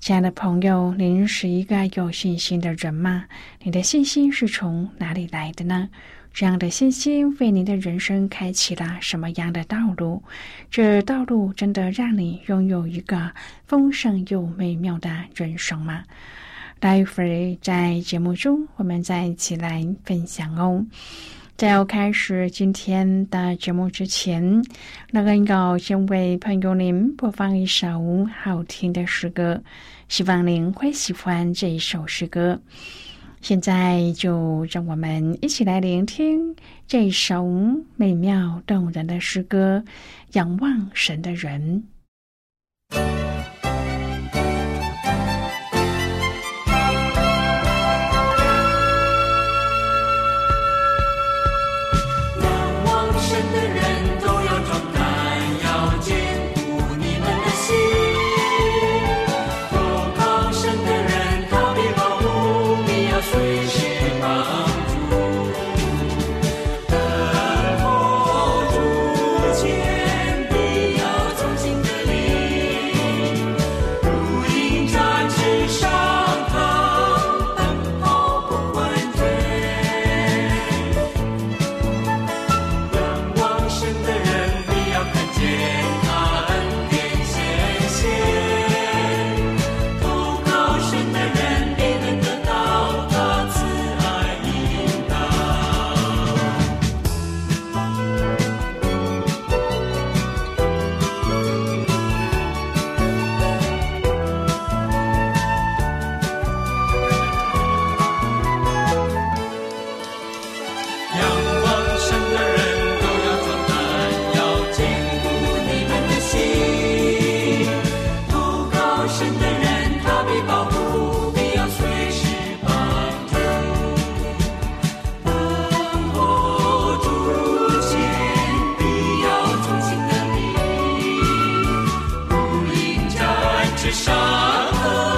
亲爱的朋友，您是一个有信心的人吗？你的信心是从哪里来的呢？这样的信心为您的人生开启了什么样的道路？这道路真的让你拥有一个丰盛又美妙的人生吗？待会儿在节目中，我们再一起来分享哦。在要开始今天的节目之前，那个要先为朋友您播放一首好听的诗歌，希望您会喜欢这一首诗歌。现在就让我们一起来聆听这首美妙动人的诗歌《仰望神的人》。Oh.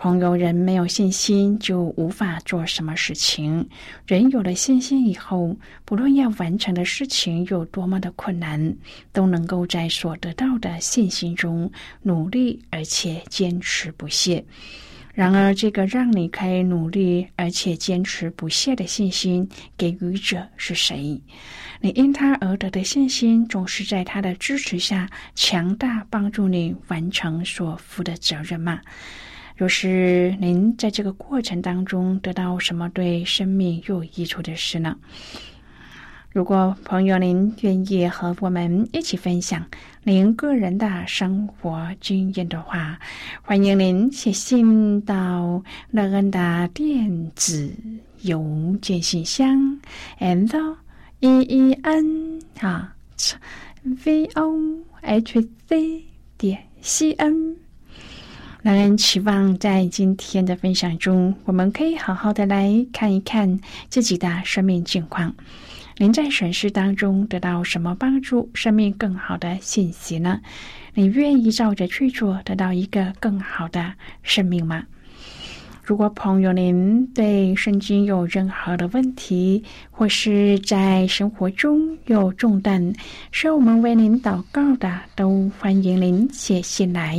朋友，人没有信心就无法做什么事情。人有了信心以后，不论要完成的事情有多么的困难，都能够在所得到的信心中努力，而且坚持不懈。然而，这个让你可以努力而且坚持不懈的信心给予者是谁？你因他而得的信心，总是在他的支持下强大，帮助你完成所负的责任吗？若是您在这个过程当中得到什么对生命有益处的事呢？如果朋友您愿意和我们一起分享您个人的生活经验的话，欢迎您写信到乐恩的电子邮件信箱，and e e n 啊 v o h c 点 c n。让人期望在今天的分享中，我们可以好好的来看一看自己的生命境况。您在审视当中得到什么帮助？生命更好的信息呢？你愿意照着去做，得到一个更好的生命吗？如果朋友您对圣经有任何的问题，或是在生活中有重担，需要我们为您祷告的，都欢迎您写信来。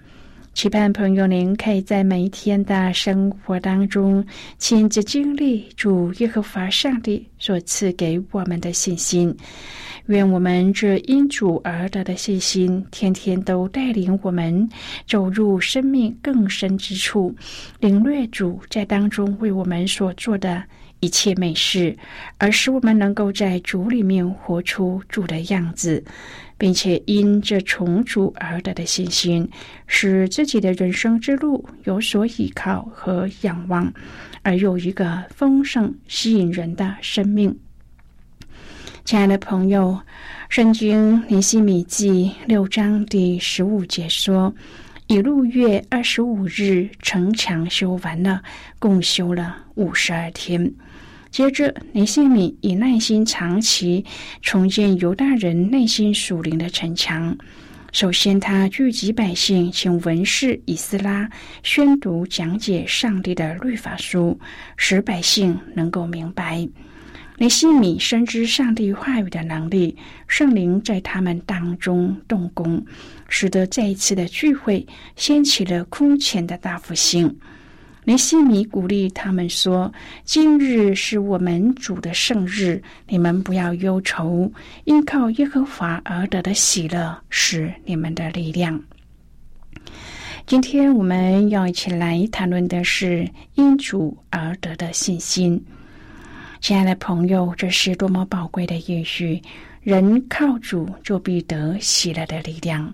期盼朋友您可以在每一天的生活当中，亲自经历主耶和华上帝所赐给我们的信心。愿我们这因主而得的信心，天天都带领我们走入生命更深之处，领略主在当中为我们所做的一切美事，而使我们能够在主里面活出主的样子，并且因这重组而得的信心，使自己的人生之路有所依靠和仰望，而有一个丰盛吸引人的生命。亲爱的朋友，《圣经·尼西米记》六章第十五节说：“以六月二十五日，城墙修完了，共修了五十二天。接着，尼西米以耐心长期重建犹大人内心属灵的城墙。首先，他聚集百姓，请文士以斯拉宣读讲解上帝的律法书，使百姓能够明白。”尼西米深知上帝话语的能力，圣灵在他们当中动工，使得这一次的聚会掀起了空前的大复兴。尼西米鼓励他们说：“今日是我们主的圣日，你们不要忧愁，依靠耶和华而得的喜乐是你们的力量。”今天我们要一起来谈论的是因主而得的信心。亲爱的朋友，这是多么宝贵的应许！人靠主就必得喜乐的力量。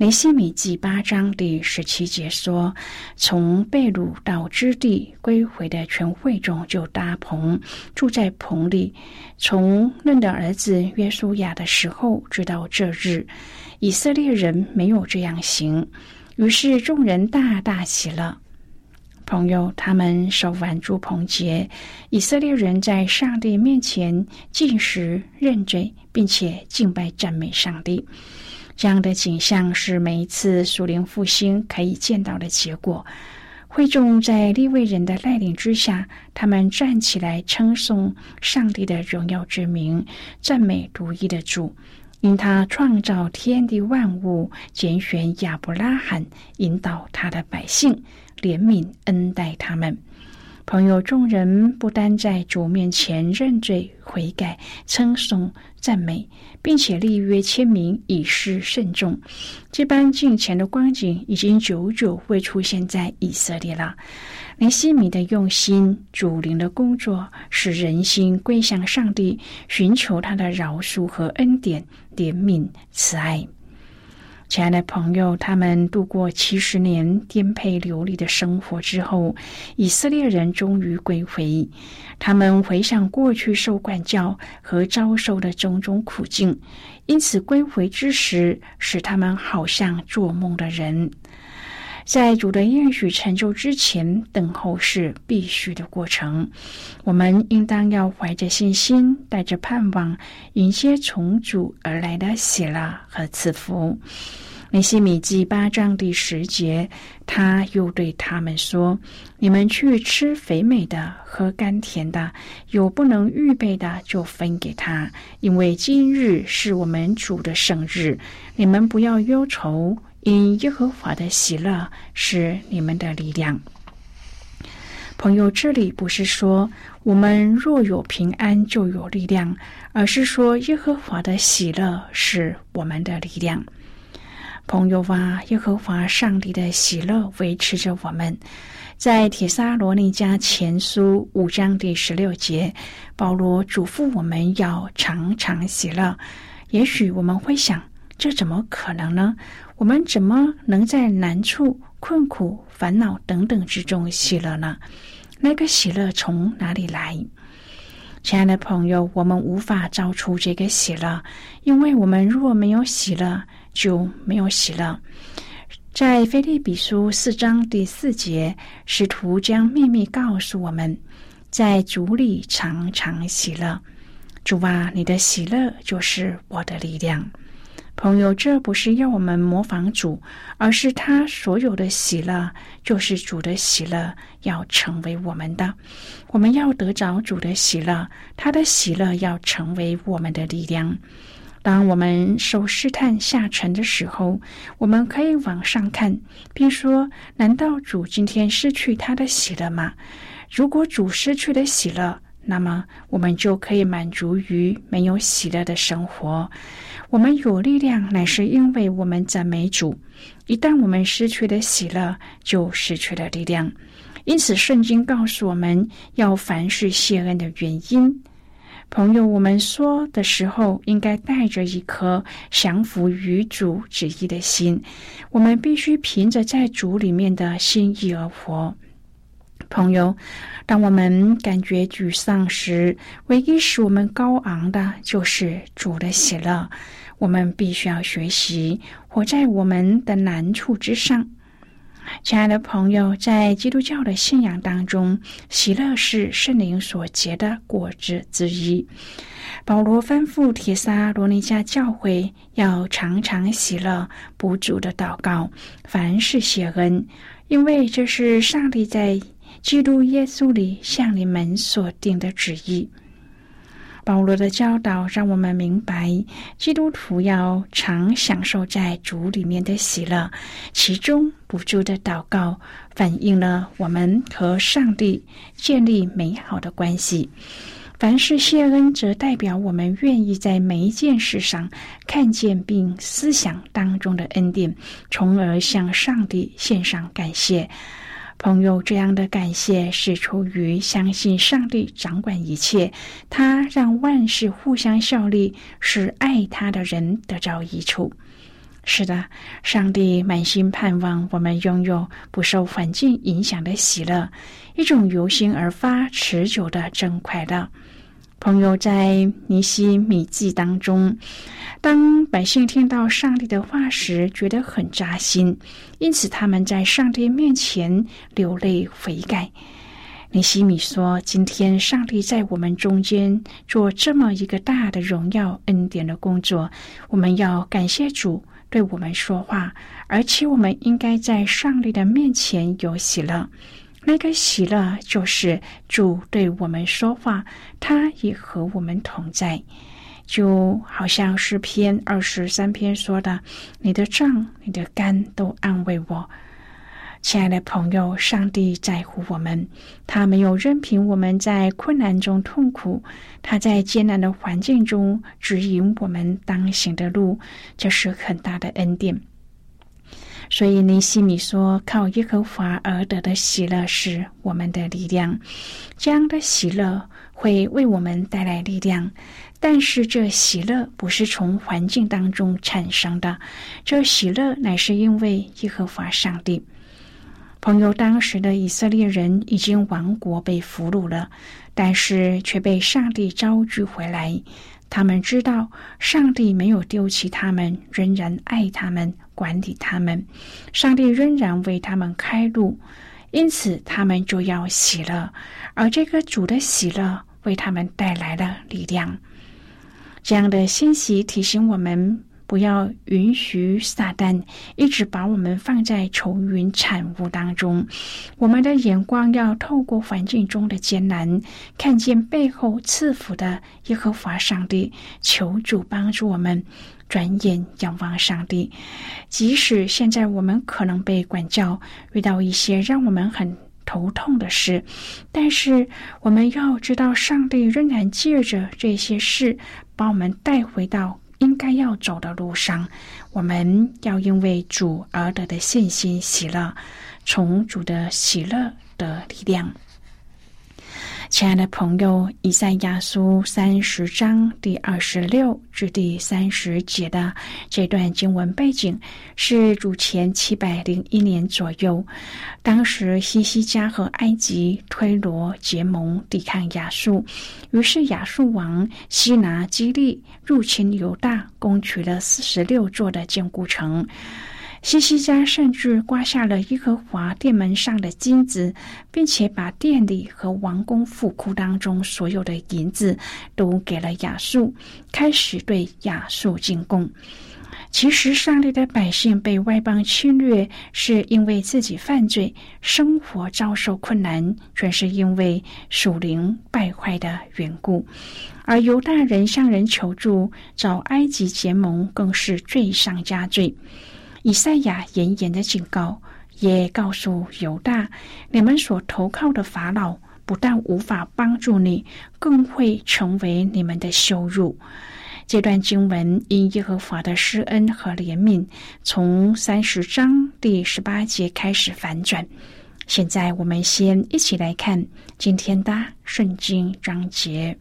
雷西米记八章第十七节说：“从贝鲁到支地归回的全会众就搭棚，住在棚里。从嫩的儿子约书亚的时候，直到这日，以色列人没有这样行。于是众人大大喜乐。”朋友，他们守完住棚节，以色列人在上帝面前进食认罪，并且敬拜赞美上帝。这样的景象是每一次属灵复兴可以见到的结果。会众在立位人的带领之下，他们站起来称颂上帝的荣耀之名，赞美独一的主，因他创造天地万物，拣选亚伯拉罕，引导他的百姓。怜悯恩待他们，朋友众人不单在主面前认罪悔改、称颂赞美，并且立约签名以示慎重。这般敬虔的光景已经久久未出现在以色列了。尼西米的用心、主灵的工作，使人心归向上帝，寻求他的饶恕和恩典、怜悯、慈爱。亲爱的朋友，他们度过七十年颠沛流离的生活之后，以色列人终于归回。他们回想过去受管教和遭受的种种苦境，因此归回之时，使他们好像做梦的人。在主的应许成就之前，等候是必须的过程。我们应当要怀着信心，带着盼望，迎接从主而来的喜乐和赐福。尼西米记八章第十节，他又对他们说：“你们去吃肥美的，喝甘甜的，有不能预备的，就分给他，因为今日是我们主的生日。你们不要忧愁，因耶和华的喜乐是你们的力量。”朋友，这里不是说我们若有平安就有力量，而是说耶和华的喜乐是我们的力量。朋友啊，耶和华上帝的喜乐维持着我们。在铁沙罗尼迦前书五章第十六节，保罗嘱咐我们要常常喜乐。也许我们会想，这怎么可能呢？我们怎么能在难处、困苦、烦恼等等之中喜乐呢？那个喜乐从哪里来？亲爱的朋友，我们无法造出这个喜乐，因为我们若没有喜乐，就没有喜乐。在腓利比书四章第四节，使徒将秘密告诉我们：在主里常常喜乐。主啊，你的喜乐就是我的力量。朋友，这不是要我们模仿主，而是他所有的喜乐就是主的喜乐，要成为我们的。我们要得着主的喜乐，他的喜乐要成为我们的力量。当我们受试探下沉的时候，我们可以往上看，并说：难道主今天失去他的喜乐吗？如果主失去了喜乐，那么我们就可以满足于没有喜乐的生活。我们有力量，乃是因为我们赞美主。一旦我们失去了喜乐，就失去了力量。因此，圣经告诉我们要凡事谢恩的原因。朋友，我们说的时候，应该带着一颗降服于主旨意的心。我们必须凭着在主里面的心意而活。朋友，当我们感觉沮丧时，唯一使我们高昂的就是主的喜乐。我们必须要学习活在我们的难处之上。亲爱的朋友，在基督教的信仰当中，喜乐是圣灵所结的果子之一。保罗吩咐铁撒罗尼迦教会要常常喜乐，不住的祷告，凡事谢恩，因为这是上帝在。基督耶稣里向你们所定的旨意。保罗的教导让我们明白，基督徒要常享受在主里面的喜乐，其中不住的祷告，反映了我们和上帝建立美好的关系。凡是谢恩，则代表我们愿意在每一件事上看见并思想当中的恩典，从而向上帝献上感谢。朋友，这样的感谢是出于相信上帝掌管一切，他让万事互相效力，使爱他的人得着益处。是的，上帝满心盼望我们拥有不受环境影响的喜乐，一种由心而发、持久的真快乐。朋友在尼西米记当中，当百姓听到上帝的话时，觉得很扎心，因此他们在上帝面前流泪悔改。尼西米说：“今天上帝在我们中间做这么一个大的荣耀恩典的工作，我们要感谢主对我们说话，而且我们应该在上帝的面前有喜乐。”那个喜乐就是主对我们说话，他也和我们同在，就好像诗篇二十三篇说的：“你的杖、你的肝都安慰我。”亲爱的朋友，上帝在乎我们，他没有任凭我们在困难中痛苦，他在艰难的环境中指引我们当行的路，这是很大的恩典。所以尼西米说：“靠耶和华而得的喜乐是我们的力量，这样的喜乐会为我们带来力量。但是这喜乐不是从环境当中产生的，这喜乐乃是因为耶和华上帝。朋友，当时的以色列人已经亡国被俘虏了，但是却被上帝招聚回来。他们知道上帝没有丢弃他们，仍然爱他们。”管理他们，上帝仍然为他们开路，因此他们就要喜乐，而这个主的喜乐为他们带来了力量。这样的信息提醒我们，不要允许撒旦一直把我们放在愁云惨雾当中。我们的眼光要透过环境中的艰难，看见背后赐福的耶和华上帝。求主帮助我们，转眼仰望上帝。即使现在我们可能被管教，遇到一些让我们很。头痛的事，但是我们要知道，上帝仍然借着这些事，把我们带回到应该要走的路上。我们要因为主而得的信心喜乐，从主的喜乐的力量。亲爱的朋友，以赛亚书三十章第二十六至第三十节的这段经文背景是主前七百零一年左右，当时西西家和埃及推罗结盟抵抗亚述，于是亚述王西拿基利入侵犹大，攻取了四十六座的坚固城。西西家甚至刮下了耶和华殿门上的金子，并且把殿里和王宫府库当中所有的银子都给了亚述，开始对亚述进贡。其实，上帝的百姓被外邦侵略，是因为自己犯罪，生活遭受困难，全是因为属灵败坏的缘故。而犹大人向人求助，找埃及结盟，更是罪上加罪。以赛亚严严的警告，也告诉犹大：你们所投靠的法老，不但无法帮助你，更会成为你们的羞辱。这段经文因耶和华的施恩和怜悯，从三十章第十八节开始反转。现在我们先一起来看今天的圣经章节。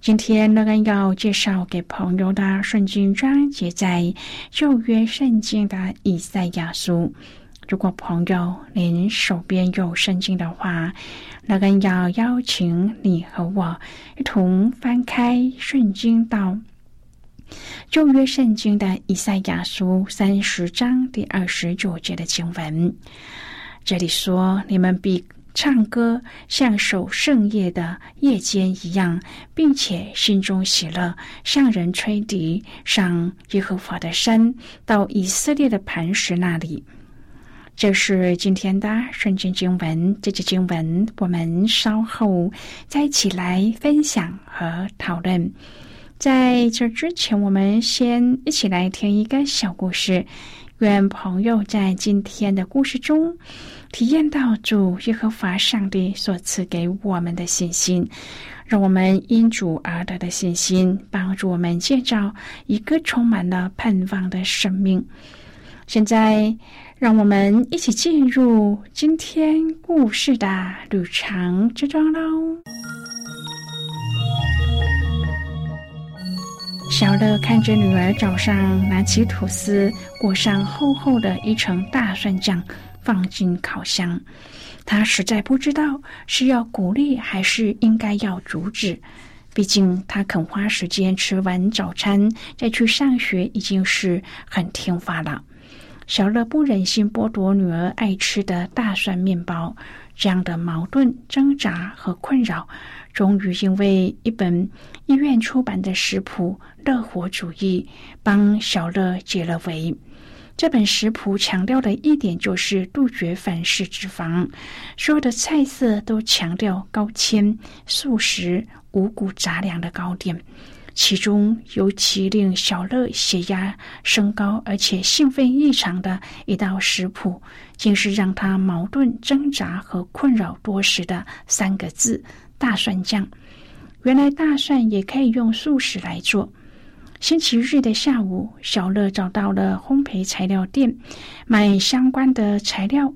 今天乐恩要介绍给朋友的圣经章节在旧约圣经的以赛亚书。如果朋友您手边有圣经的话，乐恩要邀请你和我一同翻开圣经到旧约圣经的以赛亚书三十章第二十九节的经文。这里说：“你们必。”唱歌像守圣夜的夜间一样，并且心中喜乐，向人吹笛，上耶和华的山，到以色列的磐石那里。这是今天的圣经经文。这节经文我们稍后再一起来分享和讨论。在这之前，我们先一起来听一个小故事。愿朋友在今天的故事中。体验到主耶和华上帝所赐给我们的信心，让我们因主而得的信心，帮助我们建造一个充满了盼望的生命。现在，让我们一起进入今天故事的旅程之中喽。小乐看着女儿早上拿起吐司，裹上厚厚的一层大蒜酱。放进烤箱，他实在不知道是要鼓励还是应该要阻止。毕竟他肯花时间吃完早餐再去上学，已经是很听话了。小乐不忍心剥夺女儿爱吃的大蒜面包，这样的矛盾挣扎和困扰，终于因为一本医院出版的食谱《乐活主义》帮小乐解了围。这本食谱强调的一点就是杜绝反式脂肪，所有的菜色都强调高纤、素食、五谷杂粮的糕点。其中尤其令小乐血压升高，而且兴奋异常的一道食谱，竟是让他矛盾挣扎和困扰多时的三个字：大蒜酱。原来大蒜也可以用素食来做。星期日的下午，小乐找到了烘焙材料店，买相关的材料。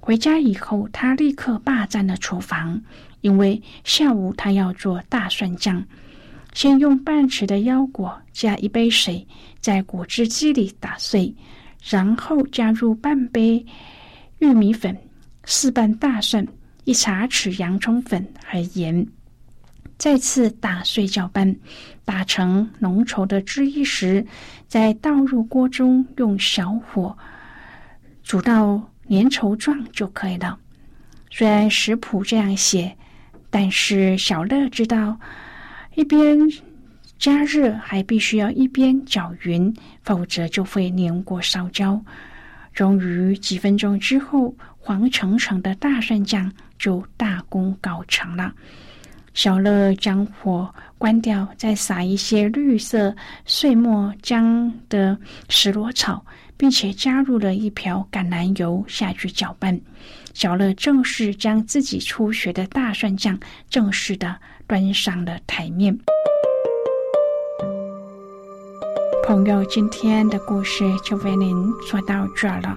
回家以后，他立刻霸占了厨房，因为下午他要做大蒜酱。先用半匙的腰果加一杯水，在果汁机里打碎，然后加入半杯玉米粉、四瓣大蒜、一茶匙洋葱粉和盐。再次打碎搅拌，打成浓稠的汁液时，再倒入锅中，用小火煮到粘稠状就可以了。虽然食谱这样写，但是小乐知道，一边加热还必须要一边搅匀，否则就会粘锅烧焦。终于几分钟之后，黄澄澄的大蒜酱就大功告成了。小乐将火关掉，再撒一些绿色碎末浆的石螺草，并且加入了一瓢橄榄油下去搅拌。小乐正式将自己初学的大蒜酱正式的端上了台面。朋友，今天的故事就为您说到这儿了。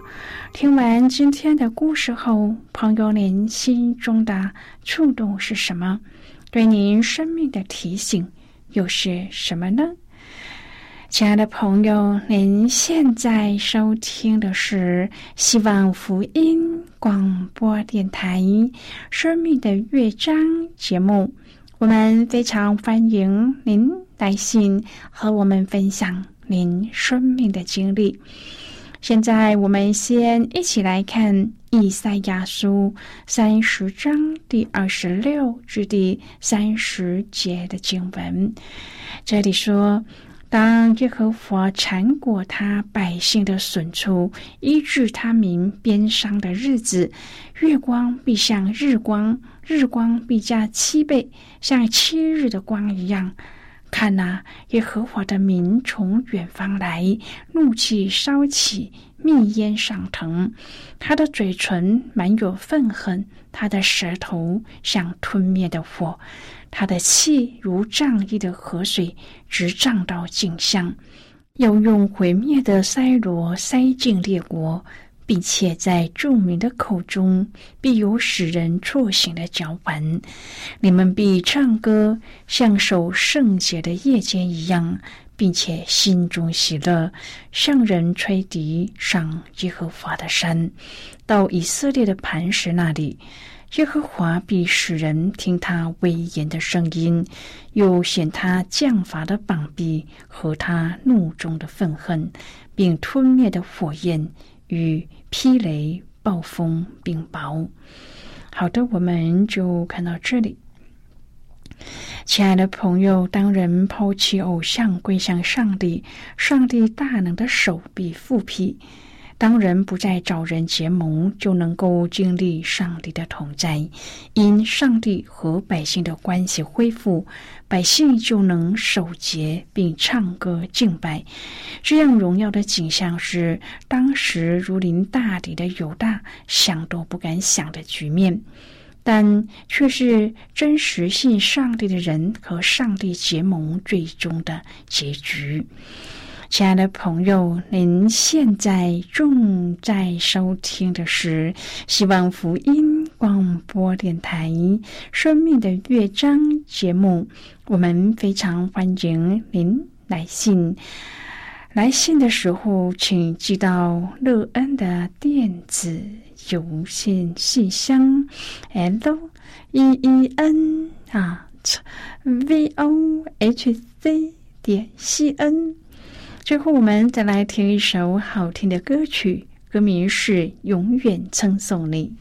听完今天的故事后，朋友您心中的触动是什么？对您生命的提醒又是什么呢？亲爱的朋友，您现在收听的是希望福音广播电台《生命的乐章》节目。我们非常欢迎您来信和我们分享您生命的经历。现在，我们先一起来看。以赛亚书三十章第二十六至第三十节的经文，这里说：“当耶和华缠裹他百姓的损处，医治他民边伤的日子，月光必像日光，日光必加七倍，像七日的光一样。”看呐，耶和华的民从远方来，怒气烧起，密烟上腾。他的嘴唇满有愤恨，他的舌头像吞灭的火，他的气如涨溢的河水，直涨到颈项，要用毁灭的塞罗塞进列国。并且在著名的口中必有使人错醒的脚本，你们必唱歌，像守圣洁的夜间一样，并且心中喜乐，向人吹笛，上耶和华的山，到以色列的磐石那里，耶和华必使人听他威严的声音，又显他降罚的膀臂和他怒中的愤恨，并吞灭的火焰。与霹雷、暴风、冰雹。好的，我们就看到这里。亲爱的朋友，当人抛弃偶像，归向上帝，上帝大能的手臂复辟。当人不再找人结盟，就能够经历上帝的同在。因上帝和百姓的关系恢复，百姓就能守节并唱歌敬拜。这样荣耀的景象是当时如临大敌的犹大想都不敢想的局面，但却是真实信上帝的人和上帝结盟最终的结局。亲爱的朋友，您现在正在收听的是希望福音广播电台《生命的乐章》节目。我们非常欢迎您来信。来信的时候，请寄到乐恩的电子邮件信箱：l e e n 啊 v o h c 点 c n。最后，我们再来听一首好听的歌曲，歌名是《永远称颂你》。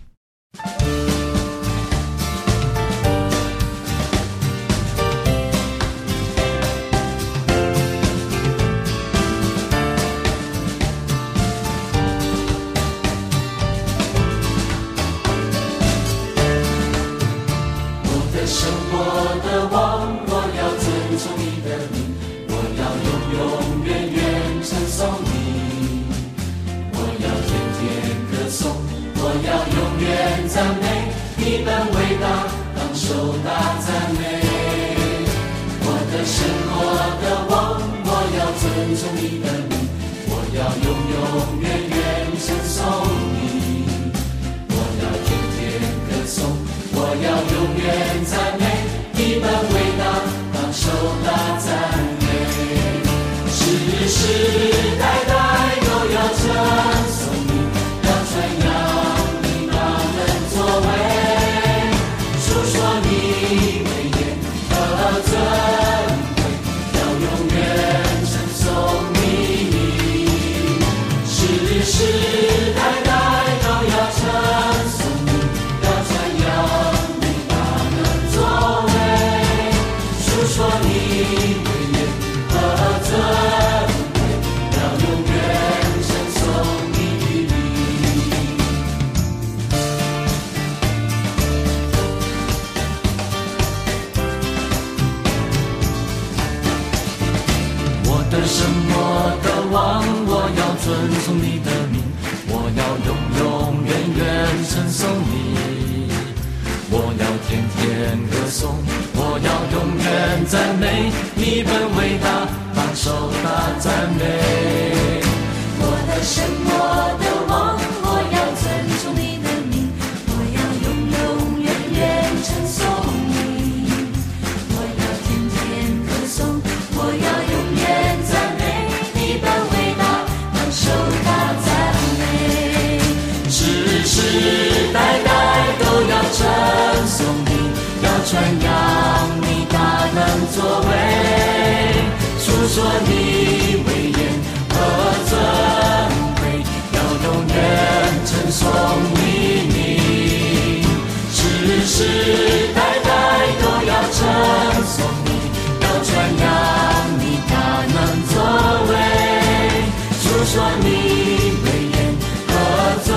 天天歌颂，我要永远赞美你本伟大，当受大赞美。我的生世世代代都要称颂你，要传扬你大能作为，主说你威严和尊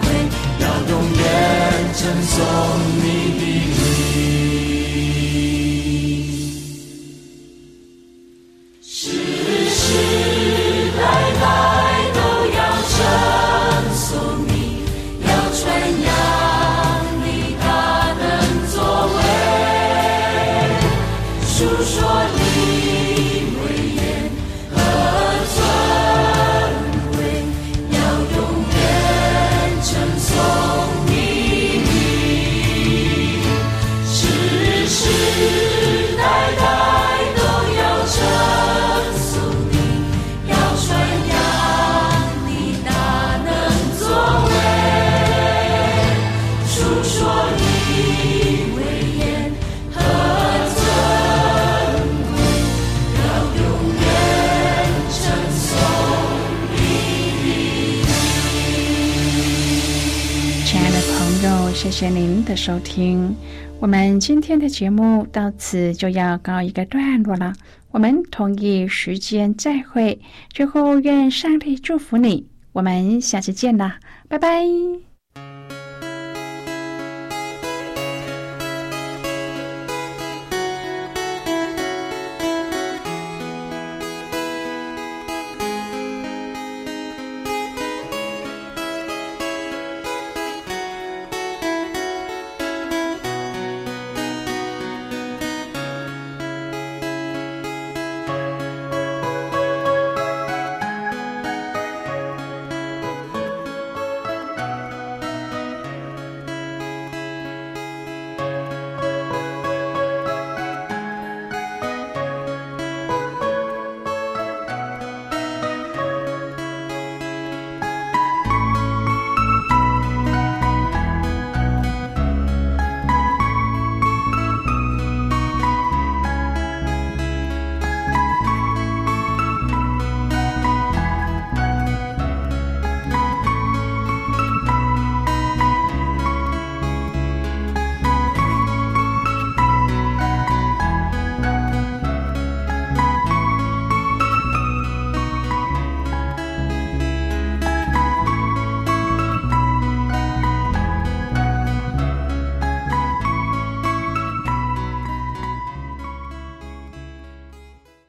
贵，要永远称颂谢谢您的收听。我们今天的节目到此就要告一个段落了。我们同一时间再会。最后，愿上帝祝福你。我们下次见啦，拜拜。